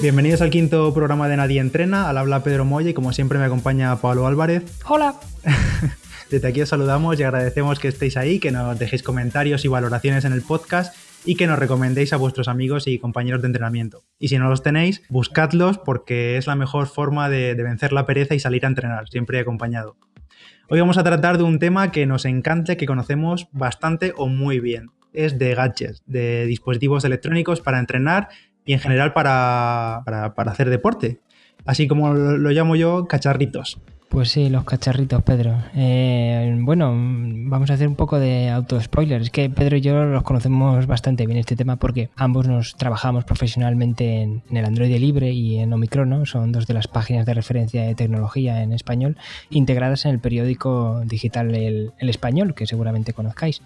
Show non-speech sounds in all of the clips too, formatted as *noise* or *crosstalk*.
Bienvenidos al quinto programa de Nadie Entrena, al habla Pedro Moya y como siempre me acompaña Pablo Álvarez. Hola. *laughs* Desde aquí os saludamos y agradecemos que estéis ahí, que nos dejéis comentarios y valoraciones en el podcast y que nos recomendéis a vuestros amigos y compañeros de entrenamiento. Y si no los tenéis, buscadlos porque es la mejor forma de, de vencer la pereza y salir a entrenar, siempre acompañado. Hoy vamos a tratar de un tema que nos encanta, que conocemos bastante o muy bien. Es de gadgets, de dispositivos electrónicos para entrenar y en general para, para, hacer deporte. Así como lo llamo yo, cacharritos. Pues sí, los cacharritos, Pedro. Eh, bueno, vamos a hacer un poco de auto-spoiler. Es que Pedro y yo los conocemos bastante bien este tema porque ambos nos trabajamos profesionalmente en, el Android Libre y en Omicron, Son dos de las páginas de referencia de tecnología en español integradas en el periódico digital El, el Español, que seguramente conozcáis.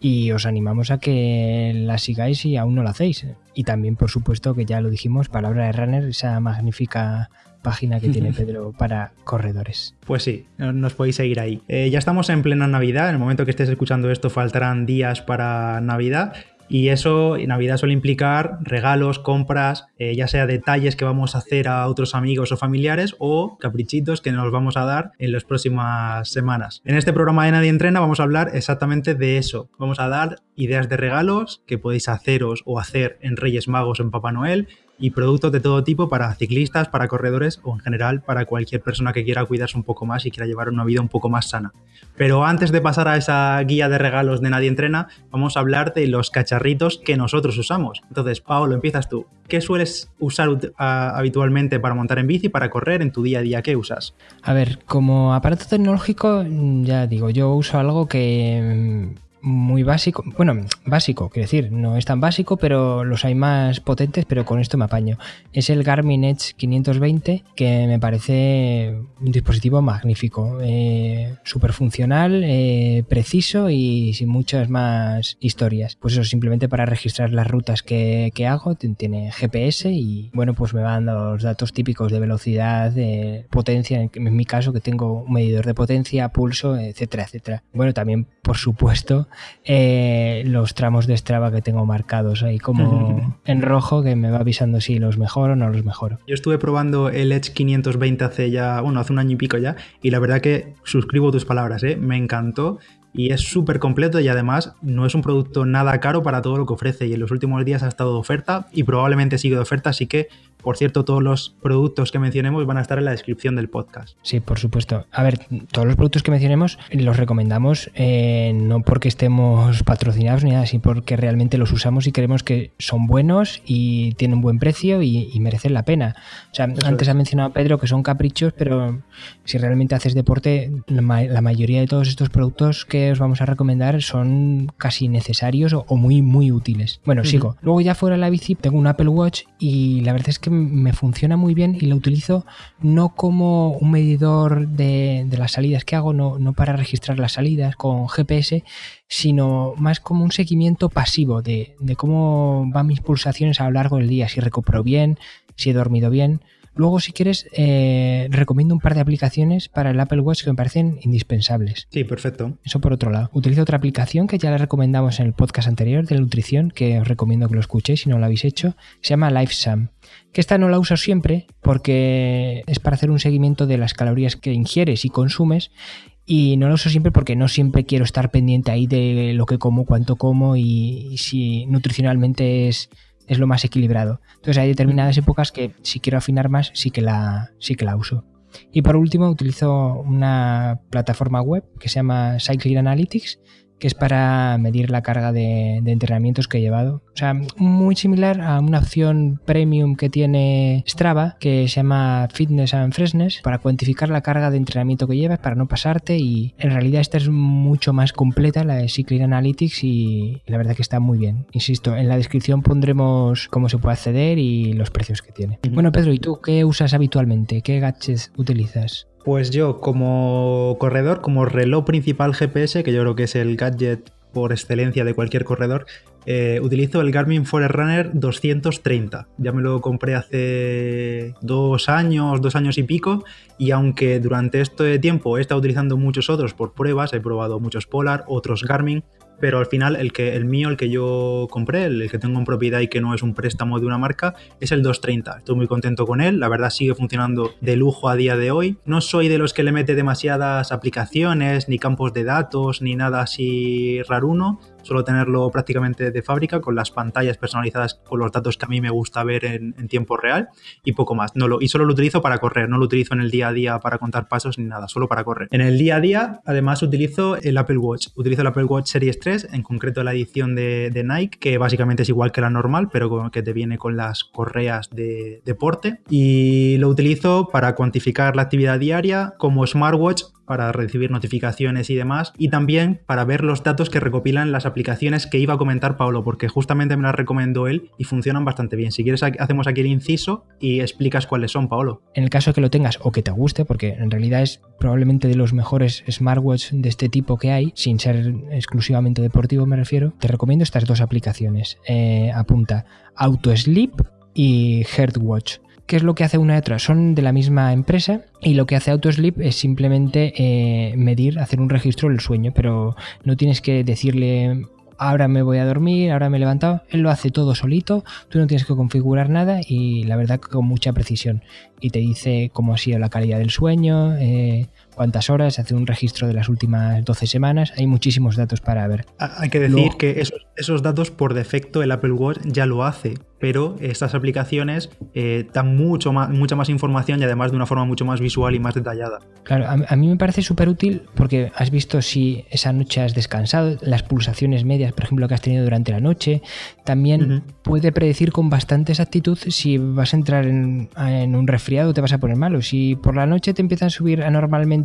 Y os animamos a que la sigáis si aún no lo hacéis. Y también, por supuesto, que ya lo dijimos, Palabra de Runner, esa magnífica página que tiene Pedro para corredores. Pues sí, nos podéis seguir ahí. Eh, ya estamos en plena Navidad, en el momento que estés escuchando esto faltarán días para Navidad. Y eso, Navidad suele implicar regalos, compras, eh, ya sea detalles que vamos a hacer a otros amigos o familiares o caprichitos que nos vamos a dar en las próximas semanas. En este programa de Nadie Entrena vamos a hablar exactamente de eso. Vamos a dar ideas de regalos que podéis haceros o hacer en Reyes Magos o en Papá Noel y productos de todo tipo para ciclistas, para corredores o en general para cualquier persona que quiera cuidarse un poco más y quiera llevar una vida un poco más sana. Pero antes de pasar a esa guía de regalos de Nadie Entrena, vamos a hablar de los cacharritos que nosotros usamos. Entonces, Pablo, empiezas tú. ¿Qué sueles usar habitualmente para montar en bici, para correr en tu día a día? ¿Qué usas? A ver, como aparato tecnológico, ya digo, yo uso algo que muy básico. Bueno, básico, quiero decir, no es tan básico, pero los hay más potentes, pero con esto me apaño. Es el Garmin Edge 520, que me parece un dispositivo magnífico. Eh, Súper funcional, eh, preciso y sin muchas más historias. Pues eso, simplemente para registrar las rutas que, que, hago, tiene GPS y bueno, pues me va dando los datos típicos de velocidad, de potencia, en mi caso que tengo un medidor de potencia, pulso, etcétera, etcétera. Bueno, también, por supuesto, eh, los tramos de Strava que tengo marcados ahí como *laughs* en rojo que me va avisando si los mejoro o no los mejoro. Yo estuve probando el Edge 520 hace ya, bueno, hace un año y pico ya y la verdad que suscribo tus palabras, ¿eh? me encantó y es súper completo y además no es un producto nada caro para todo lo que ofrece y en los últimos días ha estado de oferta y probablemente sigue de oferta, así que por cierto todos los productos que mencionemos van a estar en la descripción del podcast. Sí, por supuesto. A ver, todos los productos que mencionemos los recomendamos eh, no porque estemos patrocinados ni nada, sino porque realmente los usamos y creemos que son buenos y tienen buen precio y, y merecen la pena. O sea, Eso antes es. ha mencionado Pedro que son caprichos, pero si realmente haces deporte, la, la mayoría de todos estos productos que os vamos a recomendar son casi necesarios o, o muy, muy útiles. Bueno, uh -huh. sigo. Luego ya fuera de la bici tengo un Apple Watch y la verdad es que me funciona muy bien y lo utilizo no como un medidor de, de las salidas que hago, no, no, para registrar las salidas con GPS, sino más como un seguimiento pasivo de, de cómo van mis pulsaciones a lo largo del día, si recupero bien, si he dormido bien. Luego, si quieres, eh, recomiendo un par de aplicaciones para el Apple Watch que me parecen indispensables. Sí, perfecto. Eso por otro lado. Utilizo otra aplicación que ya la recomendamos en el podcast anterior de nutrición, que os recomiendo que lo escuchéis si no lo habéis hecho. Se llama LifeSum. Que esta no la uso siempre porque es para hacer un seguimiento de las calorías que ingieres y consumes y no lo uso siempre porque no siempre quiero estar pendiente ahí de lo que como, cuánto como y, y si nutricionalmente es es lo más equilibrado. Entonces hay determinadas épocas que si quiero afinar más sí que la, sí que la uso. Y por último utilizo una plataforma web que se llama Cycling Analytics que es para medir la carga de, de, entrenamientos que he llevado. O sea, muy similar a una opción premium que tiene Strava, que se llama Fitness and Freshness, para cuantificar la carga de entrenamiento que llevas, para no pasarte. Y en realidad esta es mucho más completa, la de Cycling Analytics, y la verdad que está muy bien. Insisto, en la descripción pondremos cómo se puede acceder y los precios que tiene. Bueno, Pedro, ¿y tú qué usas habitualmente? ¿Qué gadgets utilizas? Pues yo, como corredor, como reloj principal GPS, que yo creo que es el gadget por excelencia de cualquier corredor, eh, utilizo el Garmin Forerunner 230. Ya me lo compré hace dos años, dos años y pico, y aunque durante este tiempo he estado utilizando muchos otros por pruebas, he probado muchos Polar, otros Garmin, pero al final el, que, el mío, el que yo compré, el, que tengo en propiedad y que no es un préstamo de una marca, es el 230. Estoy muy contento con él, la verdad sigue funcionando de lujo a día de hoy. No soy de los que le mete demasiadas aplicaciones, ni campos de datos, ni nada así raruno, Suelo tenerlo prácticamente de fábrica con las pantallas personalizadas con los datos que a mí me gusta ver en, tiempo real y poco más. No lo, y solo lo utilizo para correr, no lo utilizo en el día a día para contar pasos ni nada, solo para correr. En el día a día, además, utilizo el Apple Watch. Utilizo el Apple Watch Series 3, en concreto la edición de, Nike, que básicamente es igual que la normal, pero que te viene con las correas de deporte. Y lo utilizo para cuantificar la actividad diaria como smartwatch para recibir notificaciones y demás, y también para ver los datos que recopilan las aplicaciones que iba a comentar Pablo, porque justamente me las recomendó él y funcionan bastante bien. Si quieres, hacemos aquí el inciso y explicas cuáles son, Pablo. En el caso que lo tengas o que te guste, porque en realidad es probablemente de los mejores smartwatches de este tipo que hay, sin ser exclusivamente deportivo me refiero, te recomiendo estas dos aplicaciones. Eh, apunta Auto Sleep y Heartwatch. ¿Qué es lo que hace una y otra? Son de la misma empresa y lo que hace AutoSleep es simplemente eh, medir, hacer un registro del sueño, pero no tienes que decirle ahora me voy a dormir, ahora me he levantado. Él lo hace todo solito, tú no tienes que configurar nada y la verdad con mucha precisión. Y te dice cómo ha sido la calidad del sueño, eh, cuántas horas, hace un registro de las últimas 12 semanas. Hay muchísimos datos para ver. Hay que decir que esos, esos datos por defecto el Apple Watch ya lo hace pero estas aplicaciones eh, dan mucho más, mucha más información y además de una forma mucho más visual y más detallada. Claro, a, mí me parece súper útil porque has visto si esa noche has descansado, las pulsaciones medias, por ejemplo, que has tenido durante la noche. También puede predecir con bastante exactitud si vas a entrar en, en un resfriado o te vas a poner malo. Si por la noche te empiezan a subir anormalmente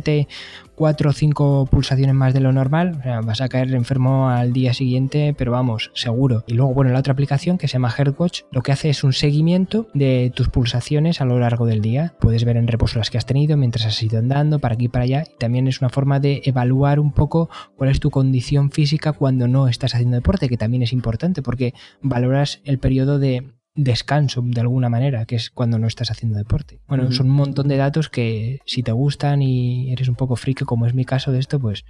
4 o 5 pulsaciones más de lo normal, vas a caer enfermo al día siguiente, pero vamos, seguro. Y luego, bueno, la otra aplicación que se llama Heartwatch lo que hace es un seguimiento de tus pulsaciones a lo largo del día. Puedes ver en reposo las que has tenido mientras has ido andando, para aquí y para allá. Y también es una forma de evaluar un poco cuál es tu condición física cuando no estás haciendo deporte, que también es importante porque valoras el periodo de descanso de alguna manera, que es cuando no estás haciendo deporte. Bueno, son un montón de datos que si te gustan y eres un poco friki, como es mi caso de esto, pues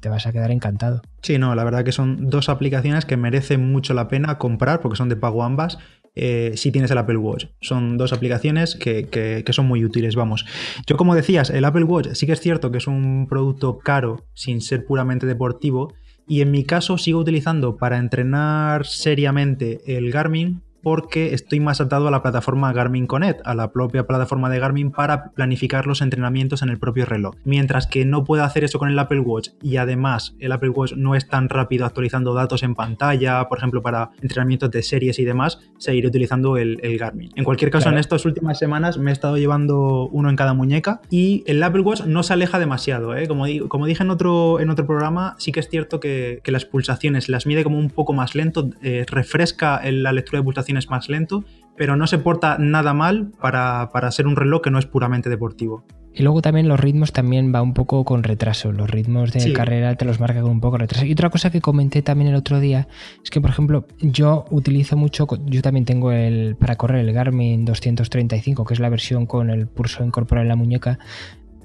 te vas a quedar encantado. Sí, no, la verdad que son dos aplicaciones que merecen mucho la pena comprar porque son de pago ambas eh, si tienes el Apple Watch. Son dos aplicaciones que, son muy útiles, vamos. Yo como decías, el Apple Watch sí que es cierto que es un producto caro sin ser puramente deportivo y en mi caso sigo utilizando para entrenar seriamente el Garmin porque estoy más atado a la plataforma Garmin Connect, a la propia plataforma de Garmin para planificar los entrenamientos en el propio reloj. Mientras que no puedo hacer eso con el Apple Watch y además el Apple Watch no es tan rápido actualizando datos en pantalla, por ejemplo para entrenamientos de series y demás, seguiré utilizando el, Garmin. En cualquier caso, en estas últimas semanas me he estado llevando uno en cada muñeca y el Apple Watch no se aleja demasiado. ¿eh? Como, como, dije en otro, en otro programa, sí que es cierto que, las pulsaciones las mide como un poco más lento, eh, refresca la lectura de pulsaciones es más lento, pero no se porta nada mal para, ser un reloj que no es puramente deportivo. Y luego también los ritmos también va un poco con retraso. Los ritmos de carrera te los marca con un poco de retraso. Y otra cosa que comenté también el otro día es que, por ejemplo, yo utilizo mucho, yo también tengo el para correr el Garmin 235, que es la versión con el pulso incorporado en la muñeca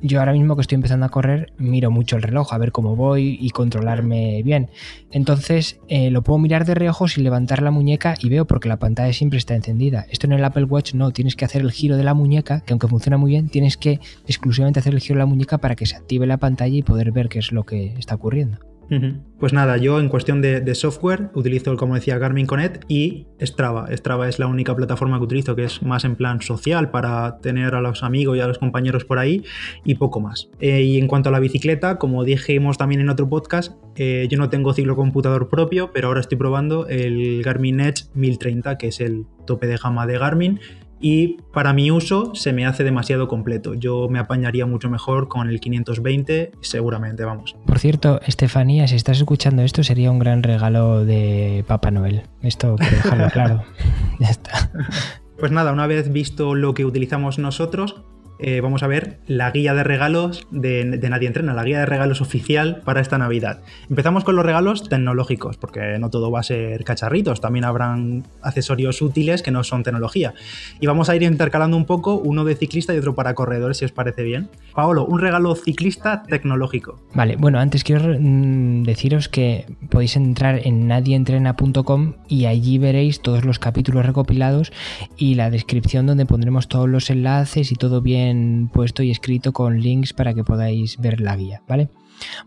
yo ahora mismo que estoy empezando a correr, miro mucho el reloj, a ver cómo voy y controlarme bien. Entonces eh, lo puedo mirar de reojo sin levantar la muñeca y veo porque la pantalla siempre está encendida. Esto en el Apple Watch no, tienes que hacer el giro de la muñeca, que aunque funciona muy bien, tienes que exclusivamente hacer el giro de la muñeca para que se active la pantalla y poder ver qué es lo que está ocurriendo. Pues nada, yo en cuestión de, software utilizo, como decía, Garmin Connect y Strava. Strava es la única plataforma que utilizo que es más en plan social para tener a los amigos y a los compañeros por ahí y poco más. Eh, y en cuanto a la bicicleta, como dijimos también en otro podcast, eh, yo no tengo ciclocomputador propio, pero ahora estoy probando el Garmin Edge 1030, que es el tope de gama de Garmin y para mi uso se me hace demasiado completo. Yo me apañaría mucho mejor con el 520, seguramente, vamos. Por cierto, Estefanía, si estás escuchando esto, sería un gran regalo de Papá Noel. Esto quiero dejarlo claro. *laughs* ya está. Pues nada, una vez visto lo que utilizamos nosotros, eh, vamos a ver la guía de regalos de, Nadie Entrena, la guía de regalos oficial para esta Navidad. Empezamos con los regalos tecnológicos, porque no todo va a ser cacharritos, también habrán accesorios útiles que no son tecnología. Y vamos a ir intercalando un poco, uno de ciclista y otro para corredores, si os parece bien. Paolo, un regalo ciclista tecnológico. Vale, bueno, antes quiero mm, deciros que podéis entrar en nadieentrena.com y allí veréis todos los capítulos recopilados y la descripción donde pondremos todos los enlaces y todo bien puesto y escrito con links para que podáis ver la guía, ¿vale?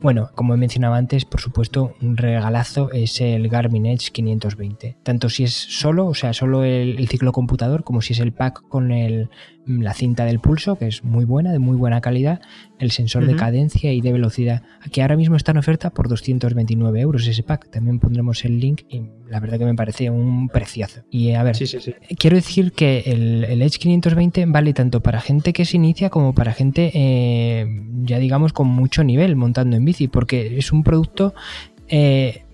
Bueno, como he mencionado antes, por supuesto, un regalazo es el Garmin Edge 520. Tanto si es solo, o sea, solo el, ciclo computador, como si es el pack con la cinta del pulso, que es muy buena, de muy buena calidad, el sensor de cadencia y de velocidad, que ahora mismo está en oferta por 229 euros ese pack. También pondremos el link y la verdad que me parece un preciazo. Y a ver, quiero decir que el, Edge 520 vale tanto para gente que se inicia como para gente, eh, ya digamos, con mucho nivel montando en bici, porque es un producto, eh,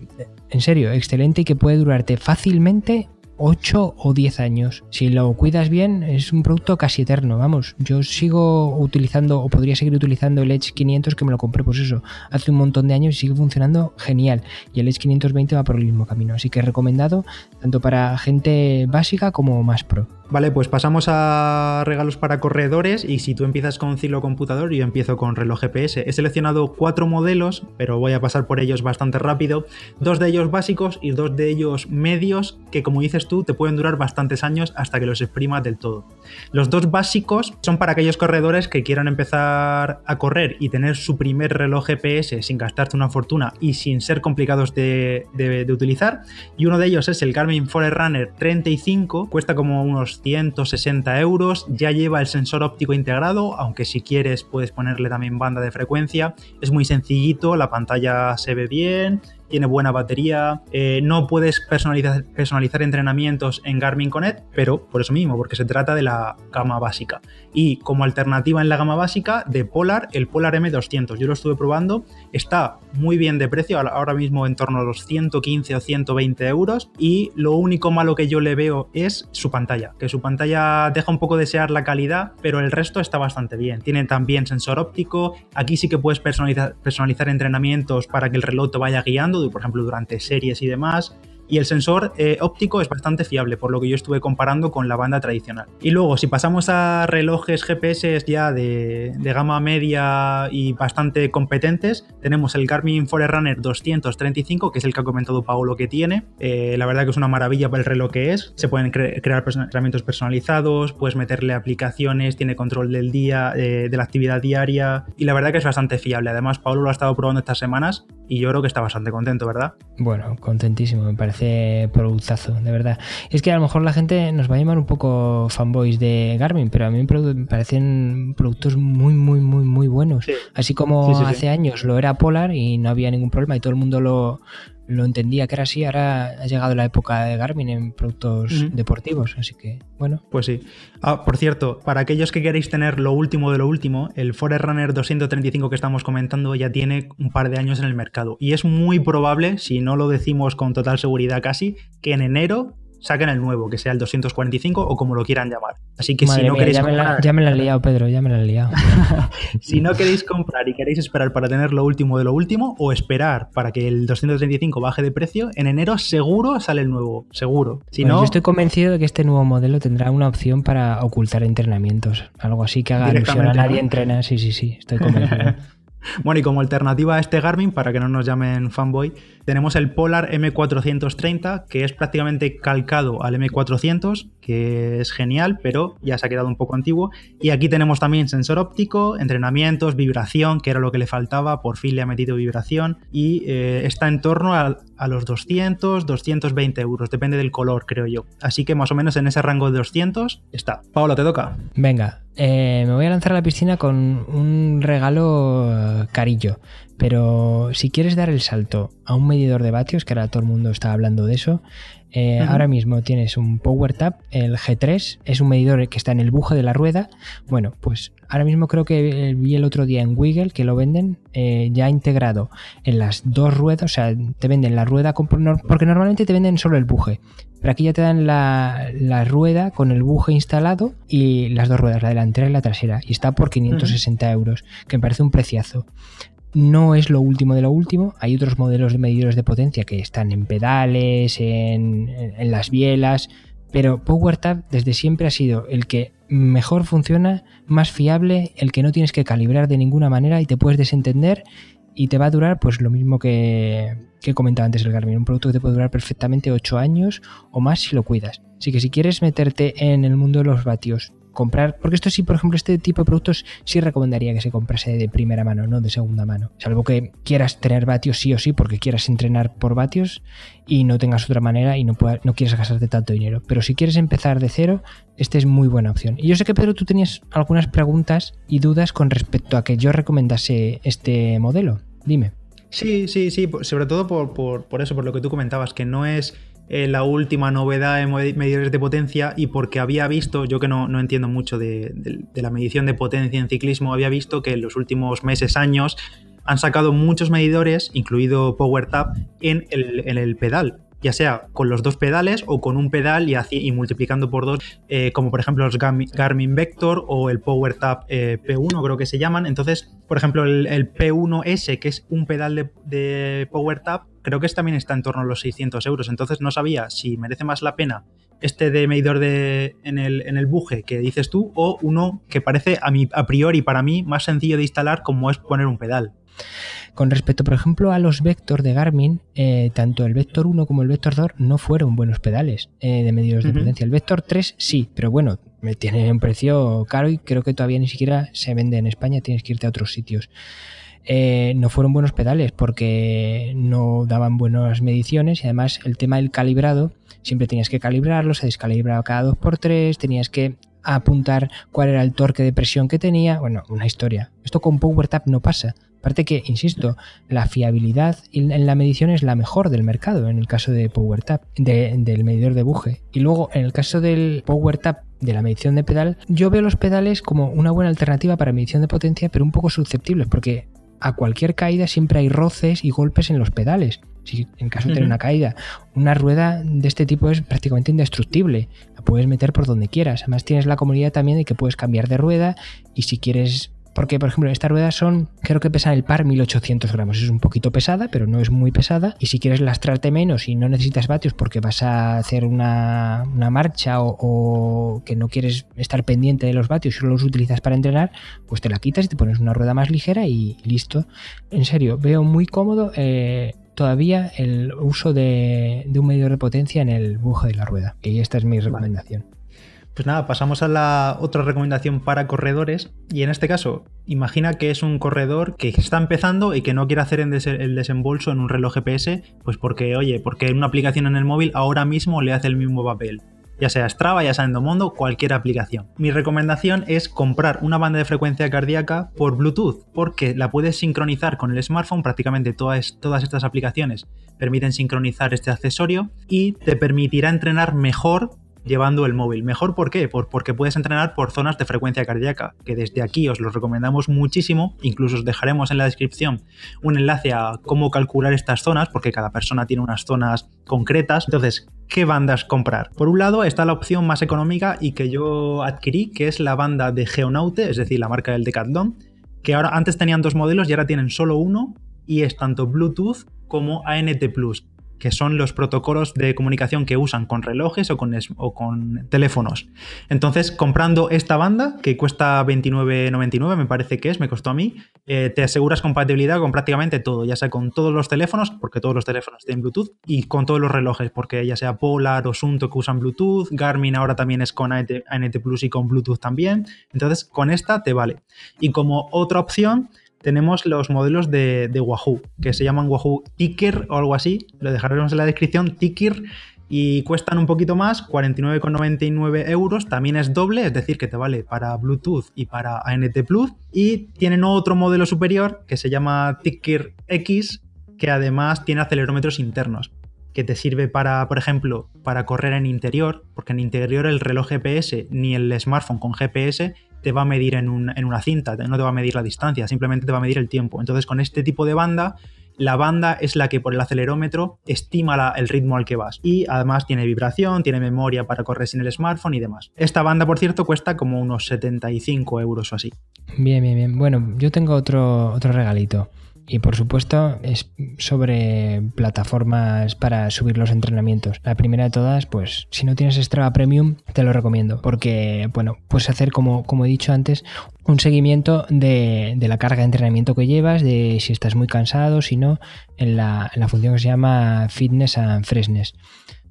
en serio, excelente y que puede durarte fácilmente 8 o 10 años. Si lo cuidas bien, es un producto casi eterno. Vamos, yo sigo utilizando o podría seguir utilizando el Edge 500 que me lo compré, pues eso, hace un montón de años y sigue funcionando genial. Y el Edge 520 va por el mismo camino. Así que recomendado tanto para gente básica como más pro. Vale, pues pasamos a regalos para corredores y si tú empiezas con ciclo computador, yo empiezo con reloj GPS. He seleccionado cuatro modelos, pero voy a pasar por ellos bastante rápido. Dos de ellos básicos y dos de ellos medios que como dices tú te pueden durar bastantes años hasta que los exprimas del todo. Los dos básicos son para aquellos corredores que quieran empezar a correr y tener su primer reloj GPS sin gastarte una fortuna y sin ser complicados de, de utilizar. Y uno de ellos es el Garmin Forerunner 35, cuesta como unos 160 euros, ya lleva el sensor óptico integrado, aunque si quieres puedes ponerle también banda de frecuencia, es muy sencillito, la pantalla se ve bien, tiene buena batería, eh, no puedes personalizar, personalizar, entrenamientos en Garmin Connect, pero por eso mismo, porque se trata de la gama básica. Y como alternativa en la gama básica de Polar, el Polar M200. Yo lo estuve probando, está muy bien de precio, ahora mismo en torno a los 115 o 120 euros. Y lo único malo que yo le veo es su pantalla, que su pantalla deja un poco desear la calidad, pero el resto está bastante bien. Tiene también sensor óptico, aquí sí que puedes personalizar, personalizar entrenamientos para que el reloj te vaya guiando por ejemplo, durante series y demás. Y el sensor eh, óptico es bastante fiable, por lo que yo estuve comparando con la banda tradicional. Y luego, si pasamos a relojes GPS ya de, gama media y bastante competentes, tenemos el Garmin Forerunner 235, que es el que ha comentado Paolo que tiene. Eh, la verdad que es una maravilla para el reloj que es. Se pueden crear entrenamientos personalizados, puedes meterle aplicaciones, tiene control del día, eh, de la actividad diaria. Y la verdad que es bastante fiable. Además, Paolo lo ha estado probando estas semanas y yo creo que está bastante contento, ¿verdad? Bueno, contentísimo, me parece productazo, de verdad. Es que a lo mejor la gente nos va a llamar un poco fanboys de Garmin, pero a mí me parecen productos muy, muy, muy, muy buenos. Así como hace años lo era Polar y no había ningún problema y todo el mundo lo, lo entendía que era así, ahora ha llegado la época de Garmin en productos deportivos, así que bueno. Pues sí. Ah, por cierto, para aquellos que queréis tener lo último de lo último, el Forerunner 235 que estamos comentando ya tiene un par de años en el mercado y es muy probable, si no lo decimos con total seguridad casi, que en enero saquen el nuevo, que sea el 245 o como lo quieran llamar. Así que si no queréis ya comprar... Me ya me la han liado, Pedro, ya me la han liado. *laughs* si no queréis comprar y queréis esperar para tener lo último de lo último o esperar para que el 235 baje de precio, en enero seguro sale el nuevo, seguro. Si no... Yo estoy convencido de que este nuevo modelo tendrá una opción para ocultar entrenamientos, algo así que haga alusión a nadie entrena. Sí, sí, sí, estoy convencido. *laughs* Bueno, y como alternativa a este Garmin, para que no nos llamen fanboy, tenemos el Polar M430, que es prácticamente calcado al M400, que es genial, pero ya se ha quedado un poco antiguo. Y aquí tenemos también sensor óptico, entrenamientos, vibración, que era lo que le faltaba, por fin le ha metido vibración, y eh, está en torno a, los 200, 220 euros, depende del color, creo yo. Así que más o menos en ese rango de 200 está. Paola, te toca. Venga, eh, me voy a lanzar a la piscina con un regalo eh, carillo. Pero si quieres dar el salto a un medidor de vatios, que ahora todo el mundo está hablando de eso, Eh, ahora mismo tienes un PowerTap, el G3, es un medidor que está en el buje de la rueda. Bueno, pues ahora mismo creo que vi el otro día en Wiggle que lo venden eh, ya integrado en las dos ruedas, o sea, te venden la rueda, porque normalmente te venden solo el buje. Pero aquí ya te dan la, rueda con el buje instalado y las dos ruedas, la delantera y la trasera. Y está por 560 euros, que me parece un preciazo. No es lo último de lo último. Hay otros modelos de medidores de potencia que están en pedales, en, en las bielas. Pero PowerTab desde siempre ha sido el que mejor funciona, más fiable, el que no tienes que calibrar de ninguna manera y te puedes desentender y te va a durar pues lo mismo que, que comentaba antes el Garmin, un producto que te puede durar perfectamente 8 años o más si lo cuidas. Así que si quieres meterte en el mundo de los vatios comprar, porque esto sí, por ejemplo, este tipo de productos sí recomendaría que se comprase de primera mano, no de segunda mano. Salvo que quieras tener vatios sí o sí, porque quieras entrenar por vatios y no tengas otra manera y no, no quieres gastarte tanto dinero. Pero si quieres empezar de cero, esta es muy buena opción. Y yo sé que Pedro, tú tenías algunas preguntas y dudas con respecto a que yo recomendase este modelo. Dime. Sí, sí, sí, sobre todo por, por eso, por lo que tú comentabas, que no es eh, la última novedad en medidores de potencia y porque había visto, yo que no, entiendo mucho de, la medición de potencia en ciclismo, había visto que en los últimos meses, años, han sacado muchos medidores, incluido PowerTap, en el, en el pedal ya sea con los dos pedales o con un pedal y, multiplicando por dos, eh, como por ejemplo los Garmin Vector o el PowerTap eh, P1, creo que se llaman. Entonces, por ejemplo, el, P1S, que es un pedal de, de PowerTap, creo que también está en torno a los 600 euros. Entonces no sabía si merece más la pena este de medidor de, en, el, en el buje que dices tú o uno que parece a, mi, a priori para mí más sencillo de instalar como es poner un pedal. Con respecto, por ejemplo, a los Vector de Garmin, eh, tanto el Vector 1 como el Vector 2 no fueron buenos pedales eh, de medidores de potencia. El Vector 3 sí, pero bueno, me tiene un precio caro y creo que todavía ni siquiera se vende en España, tienes que irte a otros sitios. Eh, no fueron buenos pedales porque no daban buenas mediciones y además el tema del calibrado, siempre tenías que calibrarlo, se descalibraba cada 2x3, tenías que apuntar cuál era el torque de presión que tenía, bueno, una historia. Esto con PowerTap no pasa. Aparte que, insisto, la fiabilidad en la medición es la mejor del mercado en el caso de PowerTap, del medidor de buje. Y luego, en el caso del PowerTap de la medición de pedal, yo veo los pedales como una buena alternativa para medición de potencia, pero un poco susceptibles, porque a cualquier caída siempre hay roces y golpes en los pedales. Si en caso de tener una caída, una rueda de este tipo es prácticamente indestructible. La puedes meter por donde quieras. Además tienes la comodidad también de que puedes cambiar de rueda y si quieres porque, por ejemplo, estas ruedas son, creo que pesan el par 1800 gramos. Es un poquito pesada, pero no es muy pesada. Y si quieres lastrarte menos y no necesitas vatios porque vas a hacer una, marcha o, que no quieres estar pendiente de los vatios y solo los utilizas para entrenar, pues te la quitas y te pones una rueda más ligera y listo. En serio, veo muy cómodo eh, todavía el uso de, de, un medidor de potencia en el buje de la rueda. Y esta es mi recomendación. Pues nada, pasamos a la otra recomendación para corredores. Y en este caso, imagina que es un corredor que está empezando y que no quiere hacer el desembolso en un reloj GPS, pues porque, oye, porque una aplicación en el móvil ahora mismo le hace el mismo papel. Ya sea Strava, ya sea Endomondo, cualquier aplicación. Mi recomendación es comprar una banda de frecuencia cardíaca por Bluetooth, porque la puedes sincronizar con el smartphone. Prácticamente todas, todas estas aplicaciones permiten sincronizar este accesorio y te permitirá entrenar mejor llevando el móvil. ¿Mejor por qué? porque puedes entrenar por zonas de frecuencia cardíaca, que desde aquí os lo recomendamos muchísimo, incluso os dejaremos en la descripción un enlace a cómo calcular estas zonas, porque cada persona tiene unas zonas concretas. Entonces, ¿qué bandas comprar? Por un lado está la opción más económica y que yo adquirí, que es la banda de Geonaute, es decir, la marca del Decathlon, que ahora antes tenían dos modelos y ahora tienen solo uno y es tanto Bluetooth como ANT Plus, que son los protocolos de comunicación que usan con relojes o con, o con teléfonos. Entonces, comprando esta banda, que cuesta 29,99, me parece que es, me costó a mí, eh, te aseguras compatibilidad con prácticamente todo, ya sea con todos los teléfonos, porque todos los teléfonos tienen Bluetooth, y con todos los relojes, porque ya sea Polar o Sunto que usan Bluetooth, Garmin ahora también es con ANT, Plus y con Bluetooth también. Entonces, con esta te vale. Y como otra opción, tenemos los modelos de, Wahoo, que se llaman Wahoo Ticker o algo así, lo dejaremos en la descripción, Ticker, y cuestan un poquito más, 49,99 euros, también es doble, es decir, que te vale para Bluetooth y para ANT Plus, y tienen otro modelo superior que se llama Ticker X, que además tiene acelerómetros internos. Que te sirve para, por ejemplo, para correr en interior, porque en interior el reloj GPS ni el smartphone con GPS te va a medir en, una cinta, no te va a medir la distancia, simplemente te va a medir el tiempo. Entonces con este tipo de banda la banda es la que por el acelerómetro estima el ritmo al que vas. Y además tiene vibración, tiene memoria para correr sin el smartphone y demás. Esta banda, por cierto, cuesta como unos 75 euros o así. Bien, bien, bien. Bueno, yo tengo otro, otro regalito. Y por supuesto es sobre plataformas para subir los entrenamientos. La primera de todas, pues si no tienes Strava Premium, te lo recomiendo. Porque, bueno, puedes hacer como, como he dicho antes, un seguimiento de, la carga de entrenamiento que llevas, de si estás muy cansado, si no, en la, en la función que se llama Fitness and Freshness.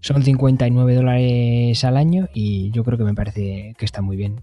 Son 59 dólares al año y yo creo que me parece que está muy bien.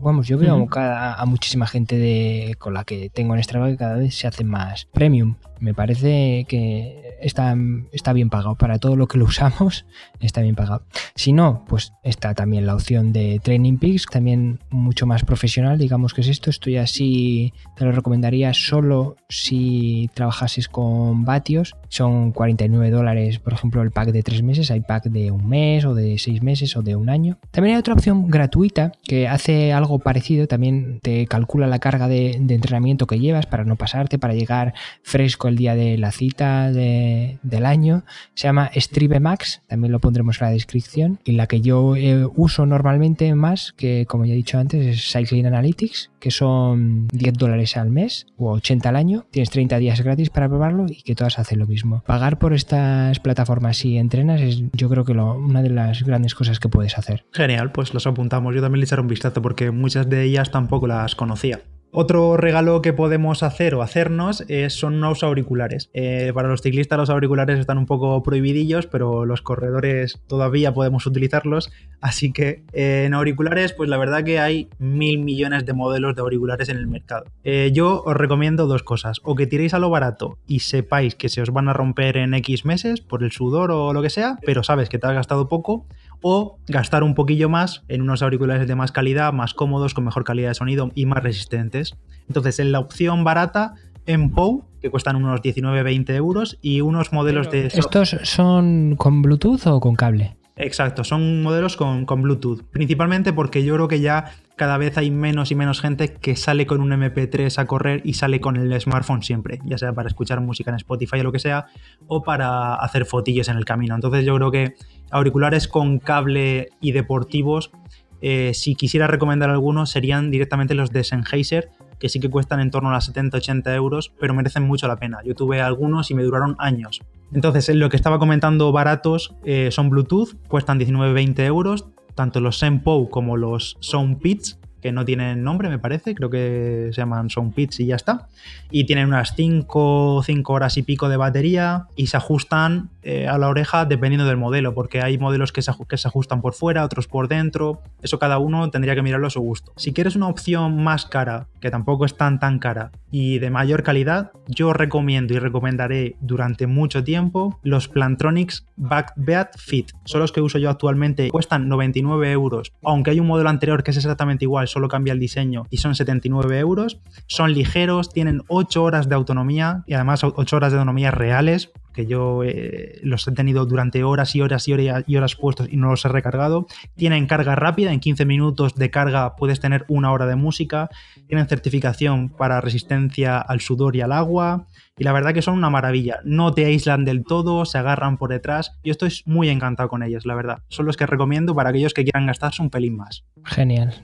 Vamos, yo veo a, muchísima gente de, con la que tengo en Strava que cada vez se hace más premium. Me parece que está, está bien pagado. Para todo lo que lo usamos, está bien pagado. Si no, pues está también la opción de Training Peaks, también mucho más profesional, digamos que es esto. Esto ya sí te lo recomendaría solo si trabajases con vatios. Son 49 dólares, por ejemplo, el pack de tres meses. Hay pack de un mes o de seis meses o de un año. También hay otra opción gratuita que hace algo parecido. También te calcula la carga de, de entrenamiento que llevas para no pasarte, para llegar fresco el día de la cita del año. Se llama Strive Max, también lo pondremos en la descripción. Y la que yo eh, uso normalmente más, que como ya he dicho antes, es Cycling Analytics, que son 10 dólares al mes o 80 al año. Tienes 30 días gratis para probarlo y que todas hacen lo mismo. Pagar por estas plataformas si entrenas es yo creo que una de las grandes cosas que puedes hacer. Genial, pues los apuntamos. Yo también le echaré un vistazo porque muchas de ellas tampoco las conocía. Otro regalo que podemos hacer o hacernos son unos auriculares. Eh, para los ciclistas los auriculares están un poco prohibidillos, pero los corredores todavía podemos utilizarlos. Así que eh, en auriculares, pues la verdad que hay mil millones de modelos de auriculares en el mercado. Eh, yo os recomiendo dos cosas. O que tiréis a lo barato y sepáis que se os van a romper en X meses por el sudor o lo que sea, pero sabes que te has gastado poco o gastar un poquillo más en unos auriculares de más calidad, más cómodos, con mejor calidad de sonido y más resistentes. Entonces, en la opción barata, en POU, que cuestan unos 19-20 euros, y unos modelos de... ¿Estos son con Bluetooth o con cable? Exacto, son modelos con, Bluetooth. Principalmente porque yo creo que ya cada vez hay menos y menos gente que sale con un MP3 a correr y sale con el smartphone siempre, ya sea para escuchar música en Spotify o lo que sea, o para hacer fotillos en el camino. Entonces yo creo que auriculares con cable y deportivos, eh, si quisiera recomendar algunos, serían directamente los de Sennheiser, que sí que cuestan en torno a las 70-80 euros, pero merecen mucho la pena. Yo tuve algunos y me duraron años. Entonces, lo que estaba comentando baratos eh, son Bluetooth, cuestan 19-20 euros, tanto los Senpo como los Soundpits que no tienen nombre, me parece, creo que se llaman Sound Pits y ya está. Y tienen unas 5, 5 horas y pico de batería y se ajustan eh, a la oreja dependiendo del modelo, porque hay modelos que se, que se ajustan por fuera, otros por dentro. Eso cada uno tendría que mirarlo a su gusto. Si quieres una opción más cara, que tampoco es tan tan cara, y de mayor calidad, yo recomiendo y recomendaré durante mucho tiempo los Plantronics Backbeat Fit. Son los que uso yo actualmente, cuestan 99 euros, aunque hay un modelo anterior que es exactamente igual, solo cambia el diseño y son 79 euros. Son ligeros, tienen 8 horas de autonomía y además 8 horas de autonomía reales, que yo eh, los he tenido durante horas y horas y horas y horas puestos y no los he recargado. Tienen carga rápida, en 15 minutos de carga puedes tener una hora de música. Tienen certificación para resistencia al sudor y al agua. Y la verdad que son una maravilla. No te aíslan del todo, se agarran por detrás. Yo estoy muy encantado con ellos, la verdad. Son los que recomiendo para aquellos que quieran gastarse un pelín más. Genial.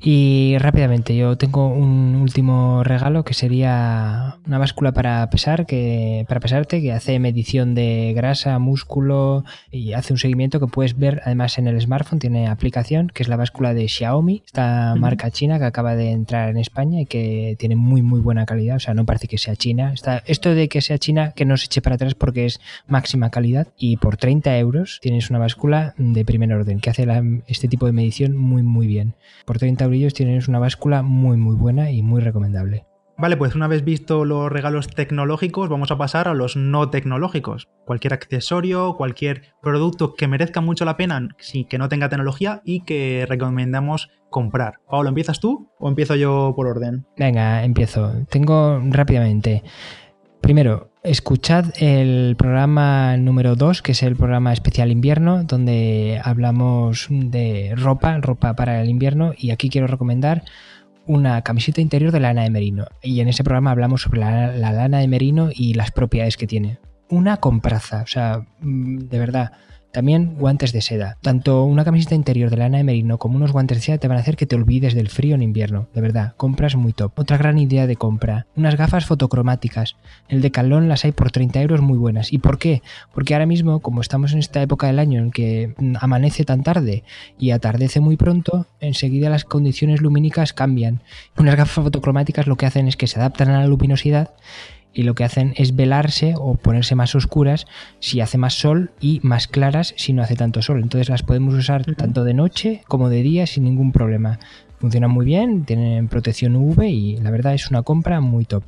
Y rápidamente, yo tengo un último regalo que sería una báscula para pesar, que, para pesarte, que hace medición de grasa, músculo y hace un seguimiento que puedes ver además en el smartphone, tiene aplicación, que es la báscula de Xiaomi, esta marca china que acaba de entrar en España y que tiene muy muy buena calidad, o sea, no parece que sea china. Está, esto de que sea china, que no se eche para atrás porque es máxima calidad y por 30 euros tienes una báscula de primer orden que hace este tipo de medición muy muy bien por 30 brillos tienes una báscula muy muy buena y muy recomendable. Vale, pues una vez visto los regalos tecnológicos, vamos a pasar a los no tecnológicos. Cualquier accesorio, cualquier producto que merezca mucho la pena, sí, que no tenga tecnología y que recomendamos comprar. Pablo, ¿empiezas tú o empiezo yo por orden? Venga, empiezo. Tengo rápidamente. Primero, escuchad el programa número 2, que es el programa especial invierno, donde hablamos de ropa, ropa para el invierno, y aquí quiero recomendar una camiseta interior de lana de merino. Y en ese programa hablamos sobre la, la lana de merino y las propiedades que tiene. Una compraza, o sea, mm, de verdad también guantes de seda. Tanto una camiseta interior de lana de merino como unos guantes de seda te van a hacer que te olvides del frío en invierno. De verdad, compras muy top. Otra gran idea de compra. Unas gafas fotocromáticas. El de Calón las hay por 30 euros muy buenas. ¿Y por qué? Porque ahora mismo, como estamos en esta época del año en que amanece tan tarde y atardece muy pronto, enseguida las condiciones lumínicas cambian. Unas gafas fotocromáticas lo que hacen es que se adaptan a la luminosidad y lo que hacen es velarse o ponerse más oscuras si hace más sol y más claras si no hace tanto sol. Entonces las podemos usar tanto de noche como de día sin ningún problema. Funcionan muy bien, tienen protección UV y la verdad es una compra muy top.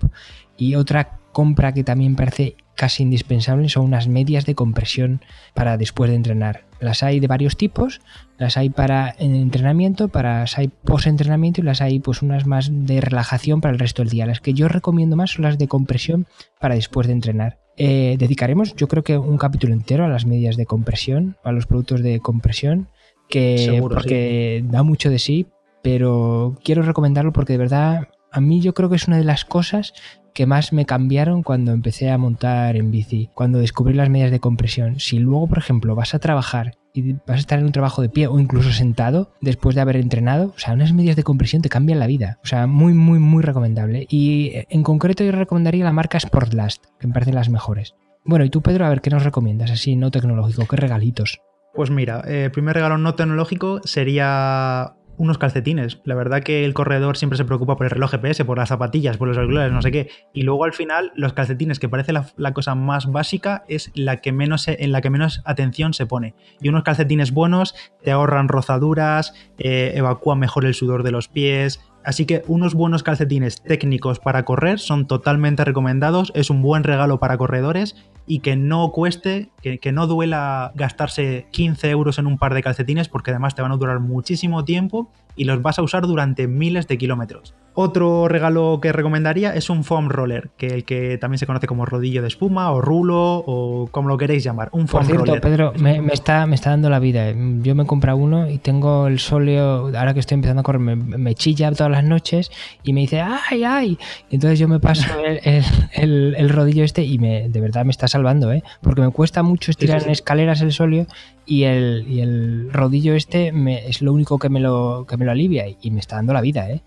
Y otra compra que también parece casi indispensable son unas medias de compresión para después de entrenar. Las hay de varios tipos, las hay para entrenamiento, para las hay post entrenamiento y las hay pues unas más de relajación para el resto del día. Las que yo recomiendo más son las de compresión para después de entrenar. Eh, dedicaremos yo creo que un capítulo entero a las medias de compresión, a los productos de compresión, que porque da mucho de sí, pero quiero recomendarlo porque de verdad a mí yo creo que es una de las cosas que más me cambiaron cuando empecé a montar en bici, cuando descubrí las medidas de compresión. Si luego, por ejemplo, vas a trabajar y vas a estar en un trabajo de pie o incluso sentado después de haber entrenado, o sea, unas medidas de compresión te cambian la vida. O sea, muy, muy, muy recomendable. Y eh, en concreto yo recomendaría la marca Sportlast, que me parecen las mejores. Bueno, y tú, Pedro, a ver qué nos recomiendas, así no tecnológico, qué regalitos. Pues mira, el eh, primer regalo no tecnológico sería unos calcetines. La verdad que el corredor siempre se preocupa por el reloj GPS, por las zapatillas, por los auriculares, no sé qué. Y luego al final los calcetines, que parece la, cosa más básica, es la que menos en la que menos atención se pone. Y unos calcetines buenos te ahorran rozaduras, eh, evacúan mejor el sudor de los pies. Así que unos buenos calcetines técnicos para correr son totalmente recomendados. Es un buen regalo para corredores y que no cueste, que, que, no duela gastarse 15 euros en un par de calcetines porque además te van a durar muchísimo tiempo y los vas a usar durante miles de kilómetros. Otro regalo que recomendaría es un foam roller, que el que también se conoce como rodillo de espuma o rulo o como lo queréis llamar. Un foam Por cierto, roller. Pedro, me, está, me está dando la vida. Yo me he comprado uno y tengo el sóleo, ahora que estoy empezando a correr, me, chilla todas las noches y me dice ¡ay, ay! Y entonces yo me paso *laughs* el, el, rodillo este y me, de verdad me está salvando, ¿eh? Porque me cuesta mucho estirar en escaleras el sóleo y el, y el rodillo este me, es lo único que me lo, que me lo alivia y, me está dando la vida, ¿eh?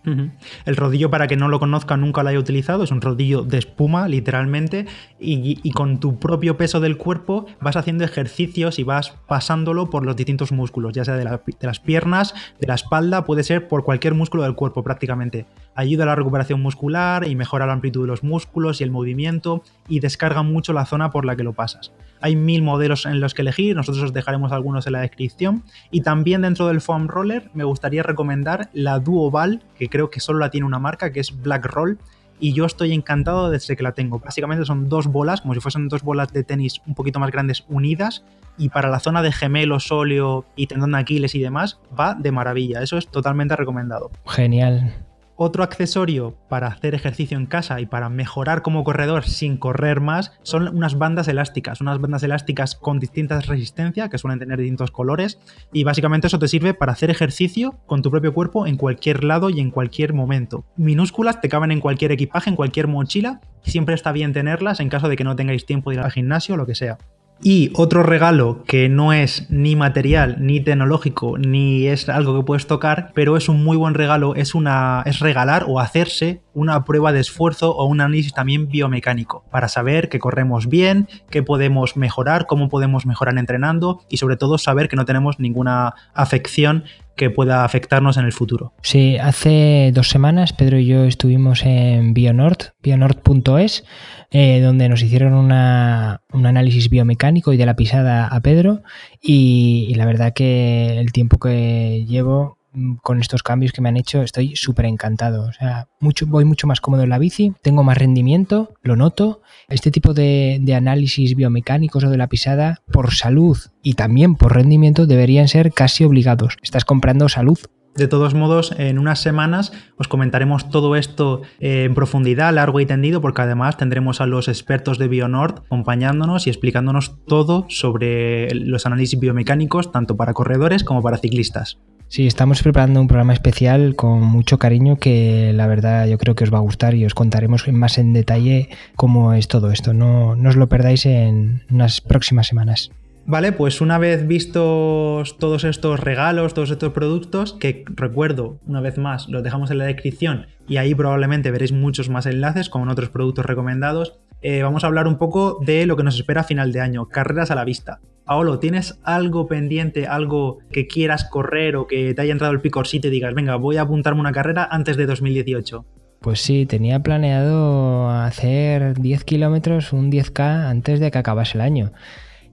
El rodillo, para que no lo conozca, nunca lo haya utilizado, es un rodillo de espuma, literalmente, y, con tu propio peso del cuerpo vas haciendo ejercicios y vas pasándolo por los distintos músculos, ya sea de, de las piernas, de la espalda, puede ser por cualquier músculo del cuerpo prácticamente. Ayuda a la recuperación muscular y mejora la amplitud de los músculos y el movimiento y descarga mucho la zona por la que lo pasas. Hay mil modelos en los que elegir, nosotros os dejaremos algunos en la descripción. Y también dentro del foam roller me gustaría recomendar la Duoval, que creo que solo la tiene una marca, que es Black Roll. Y yo estoy encantado desde que la tengo. Básicamente son dos bolas, como si fuesen dos bolas de tenis un poquito más grandes unidas. Y para la zona de gemelo, sóleo y tendón de Aquiles y demás, va de maravilla. Eso es totalmente recomendado. Genial. Otro accesorio para hacer ejercicio en casa y para mejorar como corredor sin correr más son unas bandas elásticas, unas bandas elásticas con distintas resistencias que suelen tener distintos colores y básicamente eso te sirve para hacer ejercicio con tu propio cuerpo en cualquier lado y en cualquier momento. Minúsculas te caben en cualquier equipaje, en cualquier mochila, siempre está bien tenerlas en caso de que no tengáis tiempo de ir al gimnasio o lo que sea. Y otro regalo que no es ni material, ni tecnológico, ni es algo que puedes tocar, pero es un muy buen regalo, es, una, es regalar o hacerse una prueba de esfuerzo o un análisis también biomecánico para saber que corremos bien, qué podemos mejorar, cómo podemos mejorar entrenando y sobre todo saber que no tenemos ninguna afección que pueda afectarnos en el futuro. Sí, hace dos semanas Pedro y yo estuvimos en Bionord, bionord.es, eh, donde nos hicieron un análisis biomecánico y de la pisada a Pedro y, la verdad que el tiempo que llevo con estos cambios que me han hecho estoy súper encantado. O sea, mucho, voy mucho más cómodo en la bici, tengo más rendimiento, lo noto. Este tipo de, de, análisis biomecánicos o de la pisada, por salud y también por rendimiento, deberían ser casi obligados. Estás comprando salud De todos modos, en unas semanas os comentaremos todo esto eh, en profundidad, largo y tendido, porque además tendremos a los expertos de BioNord acompañándonos y explicándonos todo sobre los análisis biomecánicos, tanto para corredores como para ciclistas. Sí, estamos preparando un programa especial con mucho cariño que la verdad yo creo que os va a gustar y os contaremos más en detalle cómo es todo esto. No, no os lo perdáis en unas próximas semanas. Vale, pues una vez vistos todos estos regalos, todos estos productos, que recuerdo, una vez más, los dejamos en la descripción y ahí probablemente veréis muchos más enlaces con otros productos recomendados, eh, vamos a hablar un poco de lo que nos espera a final de año, carreras a la vista. Paolo, ¿tienes algo pendiente, algo que quieras correr o que te haya entrado el picor y digas, venga, voy a apuntarme una carrera antes de 2018? Pues sí, tenía planeado hacer 10 kilómetros, un 10K antes de que acabase el año.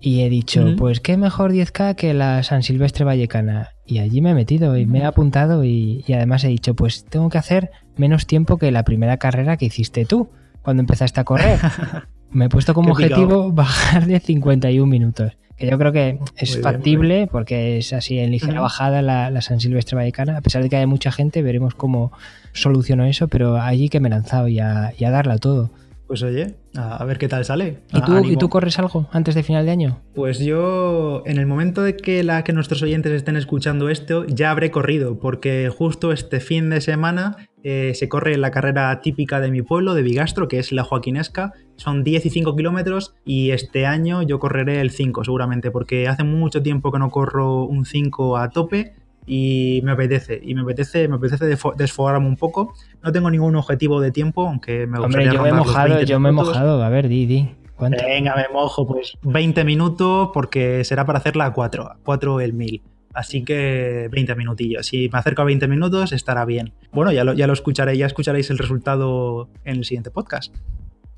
Y he dicho, pues qué mejor 10K que la San Silvestre Vallecana. Y allí me he metido y me he apuntado y, además he dicho, pues tengo que hacer menos tiempo que la primera carrera que hiciste tú cuando empezaste a correr. *laughs* me he puesto como objetivo *laughs* bajar de 51 minutos. Que yo creo que es factible porque es así en ligera bajada la, San Silvestre Vallecana. A pesar de que haya mucha gente, veremos cómo soluciono eso, pero allí que me he lanzado y a, y a darla todo. Pues oye, a, ver qué tal sale. ¿Y tú, ¿Y tú, corres algo antes de final de año? Pues yo, en el momento de que, la, que nuestros oyentes estén escuchando esto, ya habré corrido, porque justo este fin de semana eh, se corre la carrera típica de mi pueblo, de Bigastro, que es la Joaquinesca. Son 10 y 5 kilómetros y este año yo correré el 5 seguramente, porque hace mucho tiempo que no corro un 5 a tope y me apetece, y me apetece, me apetece desfogarme un poco. No tengo ningún objetivo de tiempo, aunque me gustaría Hombre, yo me he mojado, yo me he mojado, a ver, di, di. Venga, me mojo, pues 20 minutos porque será para hacerla a 4, 4 el 1000. Así que 20 minutillos. Si me acerco a 20 minutos, estará bien. Bueno, ya lo, ya lo escucharéis, ya escucharéis el resultado en el siguiente podcast.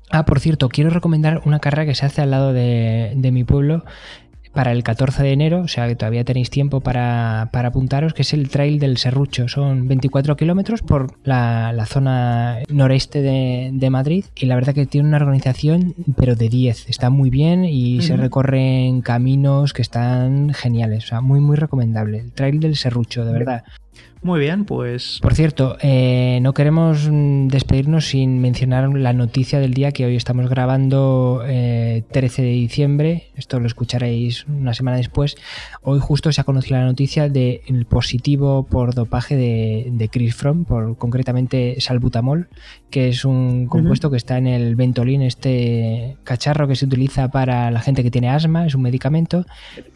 Ah, por cierto, quiero recomendar una carrera que se hace al lado de, de mi pueblo para el 14 de enero, o sea que todavía tenéis tiempo para, apuntaros, que es el Trail del Serrucho. Son 24 kilómetros por la, zona noreste de, Madrid y la verdad que tiene una organización, pero de 10. Está muy bien y se recorren caminos que están geniales, o sea, muy, muy recomendable. El Trail del Serrucho, de verdad. Muy bien, pues. Por cierto, eh, no queremos mm, despedirnos sin mencionar la noticia del día que hoy estamos grabando 13 eh, de diciembre. Esto lo escucharéis una semana después. Hoy justo se ha conocido la noticia del positivo por dopaje de, Chris Fromm, por concretamente salbutamol, que es un compuesto que está en el Ventolin, este cacharro que se utiliza para la gente que tiene asma, es un medicamento,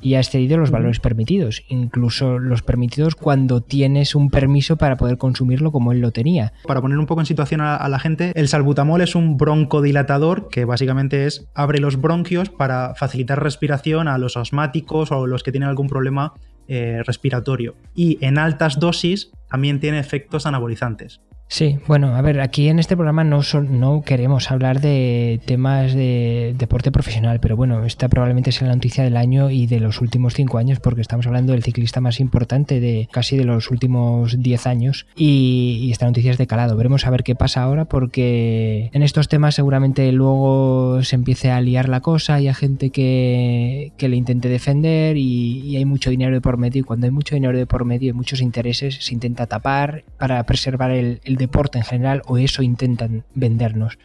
y ha excedido los valores permitidos, incluso los permitidos cuando tienes un permiso para poder consumirlo como él lo tenía. Para poner un poco en situación a, la gente, el salbutamol es un broncodilatador que básicamente es abre los bronquios para facilitar respiración a los asmáticos o los que tienen algún problema eh, respiratorio. Y en altas dosis también tiene efectos anabolizantes. Sí, bueno, a ver, aquí en este programa no, no queremos hablar de temas de deporte profesional, pero bueno, esta probablemente sea la noticia del año y de los últimos cinco años, porque estamos hablando del ciclista más importante de casi de los últimos diez años y, esta noticia es de calado. Veremos a ver qué pasa ahora, porque en estos temas seguramente luego se empiece a liar la cosa y gente que, le intente defender y, hay mucho dinero de por medio y cuando hay mucho dinero de por medio y muchos intereses se intenta tapar para preservar el, el deporte en general o eso intentan vendernos.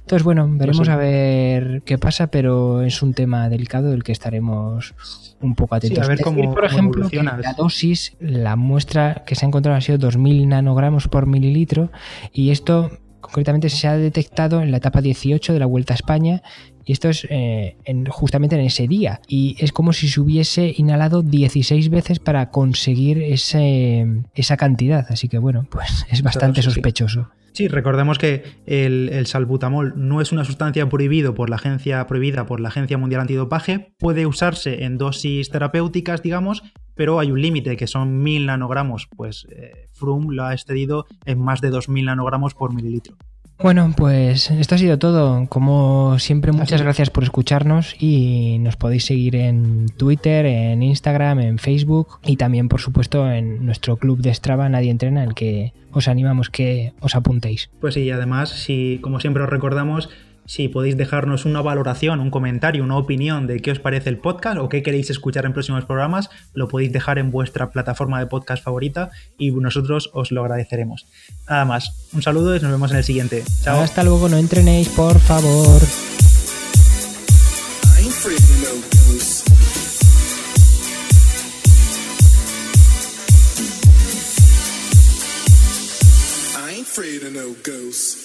Entonces, bueno, pues veremos a ver qué pasa, pero es un tema delicado del que estaremos un poco atentos. a ver cómo, por ejemplo, la dosis, la muestra que se ha encontrado ha sido 2.000 nanogramos por mililitro y esto concretamente se ha detectado en la etapa 18 de la Vuelta a España y esto es eh, justamente en ese día. Y es como si se hubiese inhalado 16 veces para conseguir ese, esa cantidad. Así que bueno, pues *laughs* es bastante sospechoso. Sí, recordemos que el, salbutamol no es una sustancia prohibido por la agencia, prohibida por la Agencia Mundial Antidopaje. Puede usarse en dosis terapéuticas, digamos, pero hay un límite que son 1000 nanogramos. Pues eh, Froome lo ha excedido en más de 2000 nanogramos por mililitro. Bueno, pues esto ha sido todo. Como siempre, muchas gracias por escucharnos y nos podéis seguir en Twitter, en Instagram, en Facebook y también, por supuesto, en nuestro club de Strava Nadie Entrena, en el que os animamos que os apuntéis. Pues sí, y además, si como siempre os recordamos, si podéis dejarnos una valoración, un comentario, una opinión de qué os parece el podcast o qué queréis escuchar en próximos programas, lo podéis dejar en vuestra plataforma de podcast favorita y nosotros os lo agradeceremos. Nada más, un saludo y nos vemos en el siguiente. Chao. Hasta luego, no entrenéis, por favor. afraid of no ghosts.